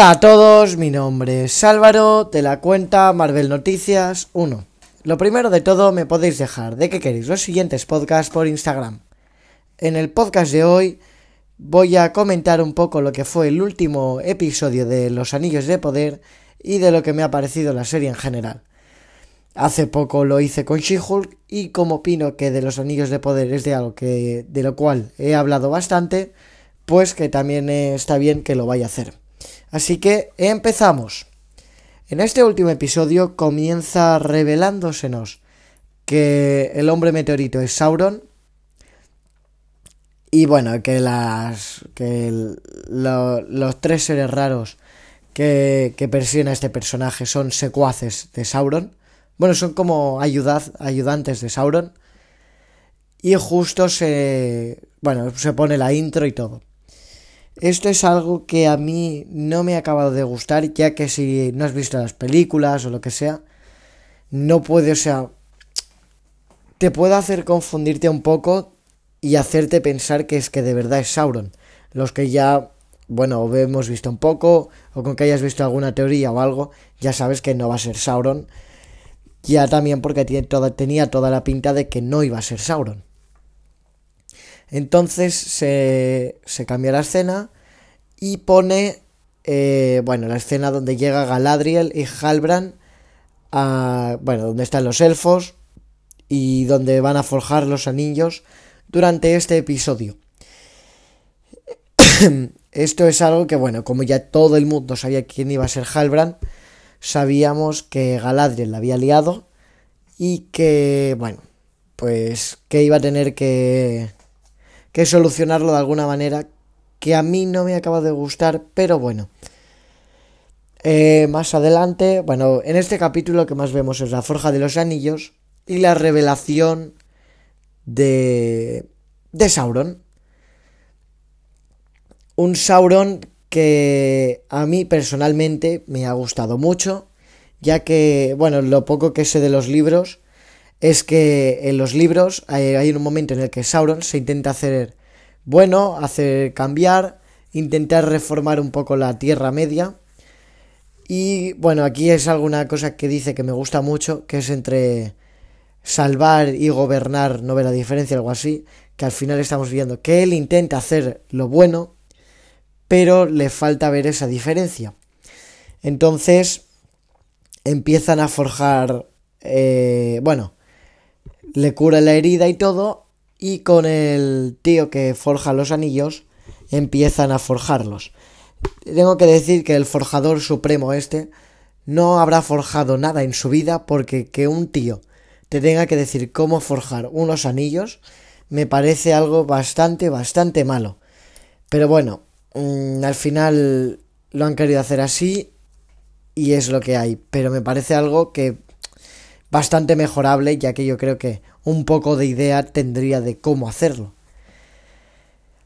Hola a todos, mi nombre es Álvaro de la cuenta Marvel Noticias 1. Lo primero de todo me podéis dejar de que queréis los siguientes podcasts por Instagram. En el podcast de hoy voy a comentar un poco lo que fue el último episodio de Los Anillos de Poder y de lo que me ha parecido la serie en general. Hace poco lo hice con She-Hulk y como opino que de los Anillos de Poder es de algo que de lo cual he hablado bastante, pues que también está bien que lo vaya a hacer. Así que empezamos. En este último episodio comienza revelándosenos que el hombre meteorito es Sauron. Y bueno, que las. que los tres seres raros que, que persiguen a este personaje son secuaces de Sauron. Bueno, son como ayudantes de Sauron. Y justo se. Bueno, se pone la intro y todo. Esto es algo que a mí no me ha acabado de gustar, ya que si no has visto las películas o lo que sea, no puede, o sea, te puede hacer confundirte un poco y hacerte pensar que es que de verdad es Sauron. Los que ya, bueno, hemos visto un poco, o con que hayas visto alguna teoría o algo, ya sabes que no va a ser Sauron. Ya también porque tenía toda la pinta de que no iba a ser Sauron. Entonces se, cambia la escena y pone, eh, bueno, la escena donde llega Galadriel y Halbrand a, bueno, donde están los elfos y donde van a forjar los anillos durante este episodio. Esto es algo que, bueno, como ya todo el mundo sabía quién iba a ser Halbrand, sabíamos que Galadriel la había liado y que, bueno, pues que iba a tener que que solucionarlo de alguna manera que a mí no me acaba de gustar, pero bueno. Eh, más adelante, bueno, en este capítulo lo que más vemos es la forja de los anillos y la revelación de, de Sauron. Un Sauron que a mí personalmente me ha gustado mucho, ya que, bueno, lo poco que sé de los libros, es que en los libros hay, un momento en el que Sauron se intenta hacer bueno, hacer cambiar, intentar reformar un poco la Tierra Media. Y bueno, aquí es alguna cosa que dice que me gusta mucho, que es entre salvar y gobernar, no ve la diferencia, algo así, que al final estamos viendo que él intenta hacer lo bueno, pero le falta ver esa diferencia. Entonces empiezan a forjar, eh, bueno, le cura la herida y todo, y con el tío que forja los anillos empiezan a forjarlos. Tengo que decir que el forjador supremo este no habrá forjado nada en su vida porque que un tío te tenga que decir cómo forjar unos anillos me parece algo bastante, bastante malo. Pero bueno, mm, al final lo han querido hacer así y es lo que hay. Pero me parece algo que bastante mejorable, ya que yo creo que un poco de idea tendría de cómo hacerlo.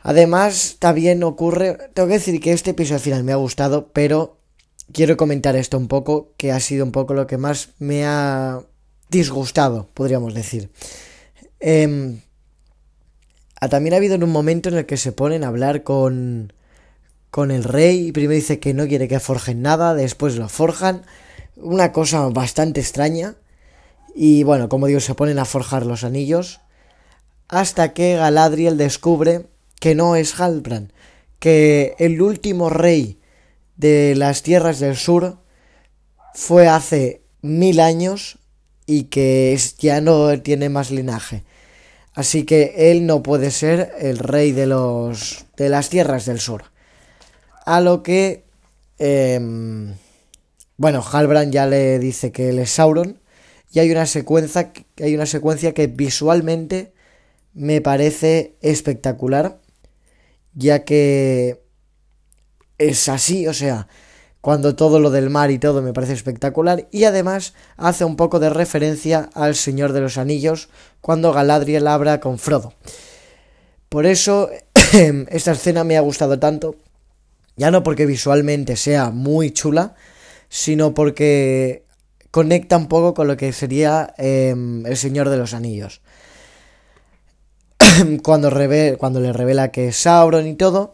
Además, también ocurre, tengo que decir que este episodio final me ha gustado, pero quiero comentar esto un poco, que ha sido un poco lo que más me ha disgustado, podríamos decir. Eh, también ha habido en un momento en el que se ponen a hablar con, con el rey y primero dice que no quiere que forjen nada, después lo forjan. Una cosa bastante extraña. Y bueno, como digo, se ponen a forjar los anillos. Hasta que Galadriel descubre que no es Halbrand, que el último rey de las tierras del sur fue hace mil años y que ya no tiene más linaje. Así que él no puede ser el rey de los de las tierras del sur. A lo que em, bueno, Halbrand ya le dice que él es Sauron y hay una secuencia, hay una secuencia que visualmente me parece espectacular, ya que es así, o sea, cuando todo lo del mar y todo me parece espectacular, y además hace un poco de referencia al Señor de los Anillos, cuando Galadriel habla con Frodo. Por eso esta escena me ha gustado tanto, ya no porque visualmente sea muy chula, sino porque conecta un poco con lo que sería em, el Señor de los Anillos. cuando, cuando le revela que es Sauron y todo,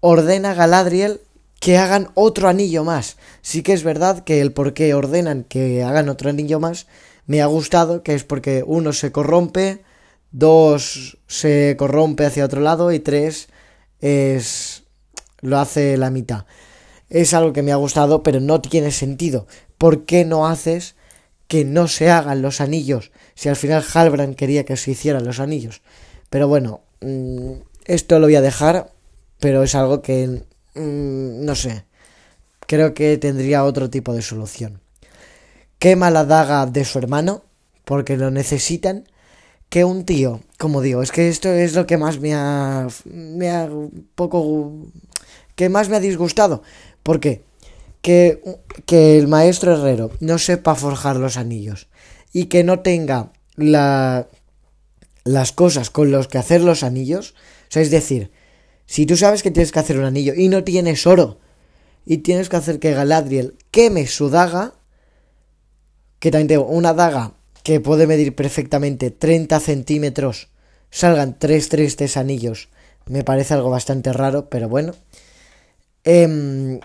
ordena a Galadriel que hagan otro anillo más. Sí que es verdad que el por qué ordenan que hagan otro anillo más me ha gustado, que es porque uno se corrompe, dos se corrompe hacia otro lado y tres es lo hace la mitad. Es algo que me ha gustado, pero no tiene sentido. ¿Por qué no haces que no se hagan los anillos? Si al final Halbrand quería que se hicieran los anillos. Pero bueno, mm, esto lo voy a dejar, pero es algo que Mm, no sé. Creo que tendría otro tipo de solución. Quema la daga de su hermano, porque lo necesitan. Que un tío, como digo, es que esto es lo que más me ha. me ha poco. que más me ha disgustado. ¿Por qué? Que, que el maestro herrero no sepa forjar los anillos y que no tenga la, las cosas con los que hacer los anillos. O sea, es decir, si tú sabes que tienes que hacer un anillo y no tienes oro, y tienes que hacer que Galadriel queme su daga, que también tengo una daga que puede medir perfectamente 30 centímetros, salgan tres tristes anillos, me parece algo bastante raro, pero bueno. Em,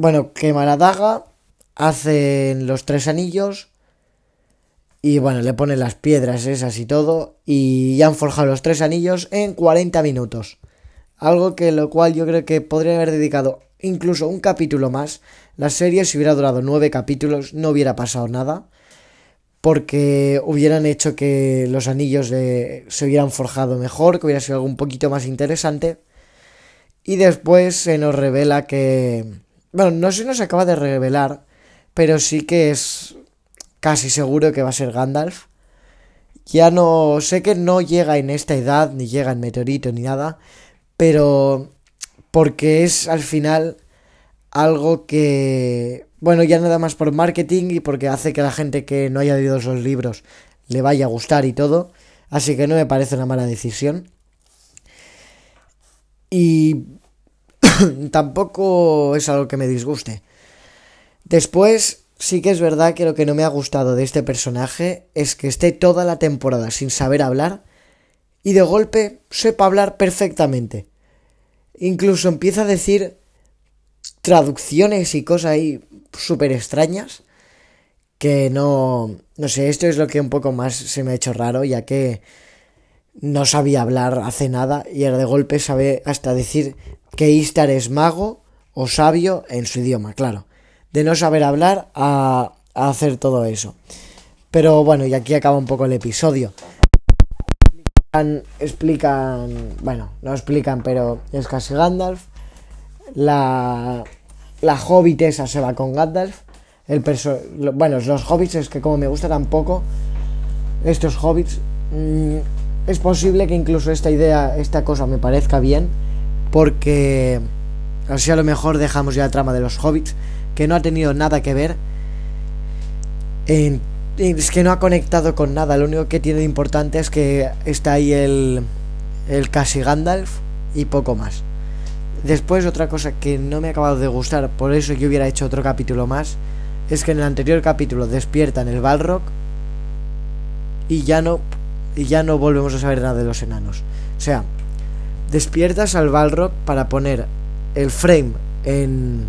bueno, quema la daga, hacen los tres anillos, y bueno, le ponen las piedras esas y todo, y ya han forjado los tres anillos en 40 minutos. Algo que lo cual yo creo que podría haber dedicado incluso un capítulo más. La serie, si hubiera durado nueve capítulos, no hubiera pasado nada. Porque hubieran hecho que los anillos se hubieran forjado mejor, que hubiera sido algo un poquito más interesante. Y después se nos revela que. Bueno, no se nos acaba de revelar, pero sí que es casi seguro que va a ser Gandalf. Ya no. Sé que no llega en esta edad, ni llega en Meteorito, ni nada pero porque es al final algo que, bueno, ya nada más por marketing y porque hace que la gente que no haya leído esos libros le vaya a gustar y todo, así que no me parece una mala decisión. Y tampoco es algo que me disguste. Después, sí que es verdad que lo que no me ha gustado de este personaje es que esté toda la temporada sin saber hablar y de golpe sepa hablar perfectamente. Incluso empieza a decir traducciones y cosas ahí súper extrañas que no, no sé, esto es lo que un poco más se me ha hecho raro, ya que no sabía hablar hace nada y ahora de golpe sabe hasta decir que Istar es mago o sabio en su idioma, claro. De no saber hablar a, hacer todo eso. Pero bueno, y aquí acaba un poco el episodio explican, bueno, no explican, pero es casi Gandalf. La, la hobbit esa se va con Gandalf. El perso bueno, los hobbits es que como me gusta tampoco, estos hobbits, mm, es posible que incluso esta idea, esta cosa me parezca bien, porque así a lo mejor dejamos ya la trama de los hobbits, que no ha tenido nada que ver en es que no ha conectado con nada. Lo único que tiene de importante es que está ahí el, el casi Gandalf y poco más. Después otra cosa que no me ha acabado de gustar, por eso yo hubiera hecho otro capítulo más, es que en el anterior capítulo despiertan el Balrog y ya no y ya no volvemos a saber nada de los enanos. O sea, despiertas al Balrog para poner el frame en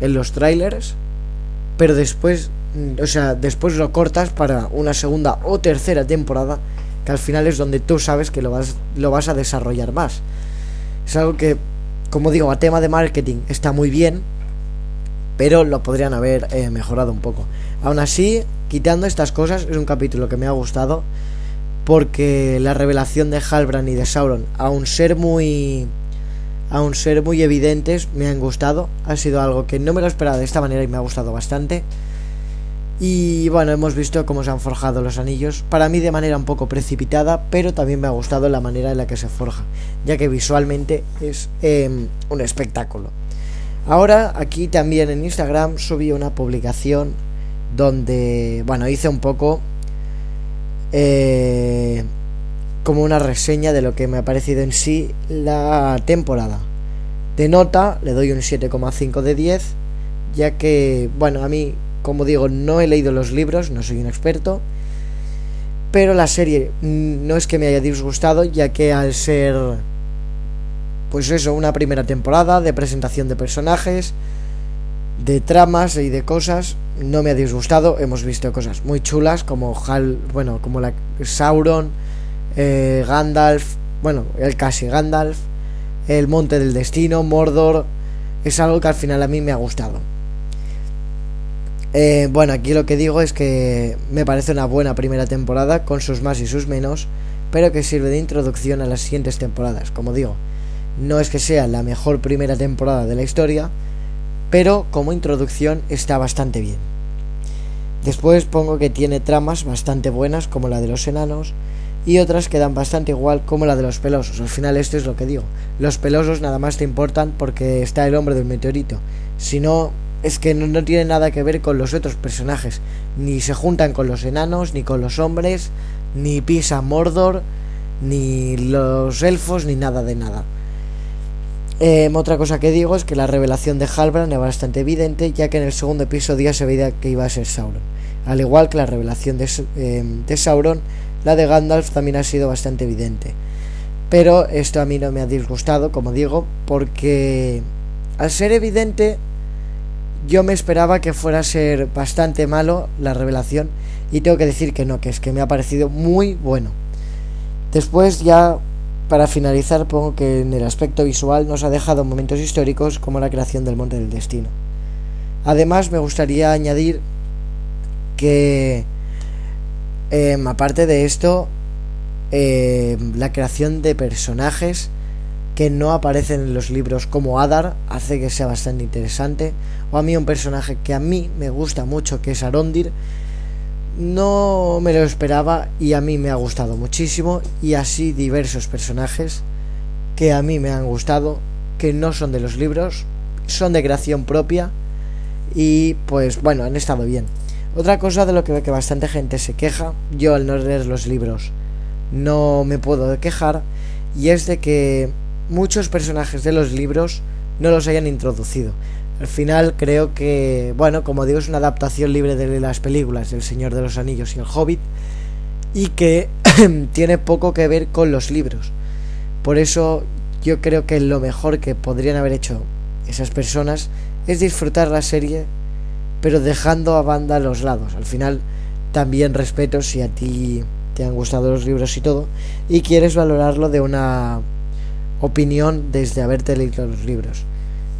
en los trailers, pero después o sea, después lo cortas para una segunda o tercera temporada, que al final es donde tú sabes que lo vas, lo vas a desarrollar más. Es algo que, como digo, a tema de marketing está muy bien, pero lo podrían haber eh, mejorado un poco. Aún así, quitando estas cosas, es un capítulo que me ha gustado, porque la revelación de Halbrand y de Sauron, aun ser muy aun ser muy evidentes, me han gustado. Ha sido algo que no me lo esperaba de esta manera y me ha gustado bastante. Y bueno, hemos visto cómo se han forjado los anillos, para mí de manera un poco precipitada, pero también me ha gustado la manera en la que se forja, ya que visualmente es em, un espectáculo. Ahora aquí también en Instagram subí una publicación donde, bueno, hice un poco eh, como una reseña de lo que me ha parecido en sí la temporada. De nota le doy un 7,5 de 10, ya que, bueno, a mí como digo, no he leído los libros, no soy un experto. Pero la serie no es que me haya disgustado, ya que al ser pues eso, una primera temporada de presentación de personajes, de tramas y de cosas. No me ha disgustado, hemos visto cosas muy chulas como Hal, bueno, como la Sauron, eh, Gandalf, bueno, el casi Gandalf, el Monte del Destino, Mordor. Es algo que al final a mí me ha gustado. Eh, bueno, aquí lo que digo es que me parece una buena primera temporada con sus más y sus menos, pero que sirve de introducción a las siguientes temporadas. Como digo, no es que sea la mejor primera temporada de la historia, pero como introducción está bastante bien. Después pongo que tiene tramas bastante buenas como la de los enanos y otras que dan bastante igual como la de los pelosos. Al final esto es lo que digo. Los pelosos nada más te importan porque está el hombre del meteorito. Si no, es que no, tiene nada que ver con los otros personajes. Ni se juntan con los enanos, ni con los hombres, ni pisa Mordor, ni los elfos, ni nada de nada. Em, otra cosa que digo es que la revelación de Halbrand es bastante evidente, ya que en el segundo episodio se veía que iba a ser Sauron. Al igual que la revelación de, em, de Sauron, la de Gandalf también ha sido bastante evidente. Pero esto a mí no me ha disgustado, como digo, porque al ser evidente yo me esperaba que fuera a ser bastante malo la revelación y tengo que decir que no, que es que me ha parecido muy bueno. Después ya para finalizar pongo que en el aspecto visual nos ha dejado momentos históricos como la creación del Monte del Destino. Además me gustaría añadir que em, aparte de esto em, la creación de personajes que no aparecen en los libros como Adar hace que sea bastante interesante. O a mí un personaje que a mí me gusta mucho, que es Arondir, no me lo esperaba y a mí me ha gustado muchísimo. Y así diversos personajes que a mí me han gustado, que no son de los libros, son de creación propia y pues bueno, han estado bien. Otra cosa de lo que veo que bastante gente se queja, yo al no leer los libros no me puedo quejar, y es de que muchos personajes de los libros no los hayan introducido. Al final creo que, bueno, como digo, es una adaptación libre de las películas del Señor de los Anillos y el Hobbit y que tiene poco que ver con los libros. Por eso yo creo que lo mejor que podrían haber hecho esas personas es disfrutar la serie pero dejando a banda los lados. Al final también respeto si a ti te han gustado los libros y todo y quieres valorarlo de una opinión desde haberte leído los libros.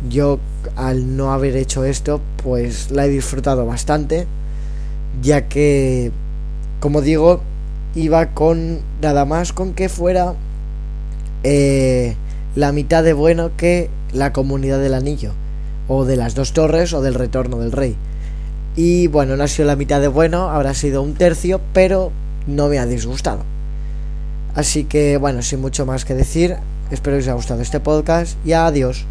Yo al no haber hecho esto, pues la he disfrutado bastante, ya que, como digo, iba con nada más con que fuera eh, la mitad de bueno que la comunidad del anillo, o de las dos torres, o del retorno del rey. Y bueno, no ha sido la mitad de bueno, habrá sido un tercio, pero no me ha disgustado. Así que bueno, sin mucho más que decir, Espero que os haya gustado este podcast y adiós.